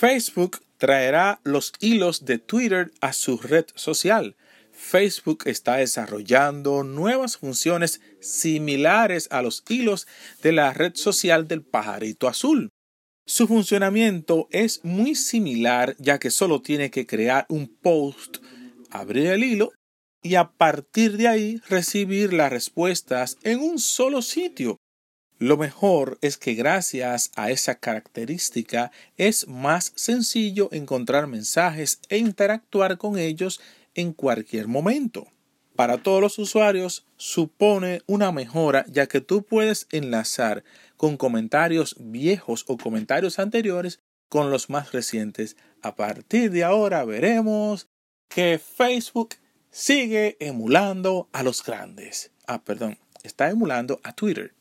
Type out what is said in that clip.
Facebook traerá los hilos de Twitter a su red social. Facebook está desarrollando nuevas funciones similares a los hilos de la red social del pajarito azul. Su funcionamiento es muy similar ya que solo tiene que crear un post, abrir el hilo y a partir de ahí recibir las respuestas en un solo sitio. Lo mejor es que gracias a esa característica es más sencillo encontrar mensajes e interactuar con ellos en cualquier momento. Para todos los usuarios supone una mejora ya que tú puedes enlazar con comentarios viejos o comentarios anteriores con los más recientes. A partir de ahora veremos que Facebook sigue emulando a los grandes. Ah, perdón, está emulando a Twitter.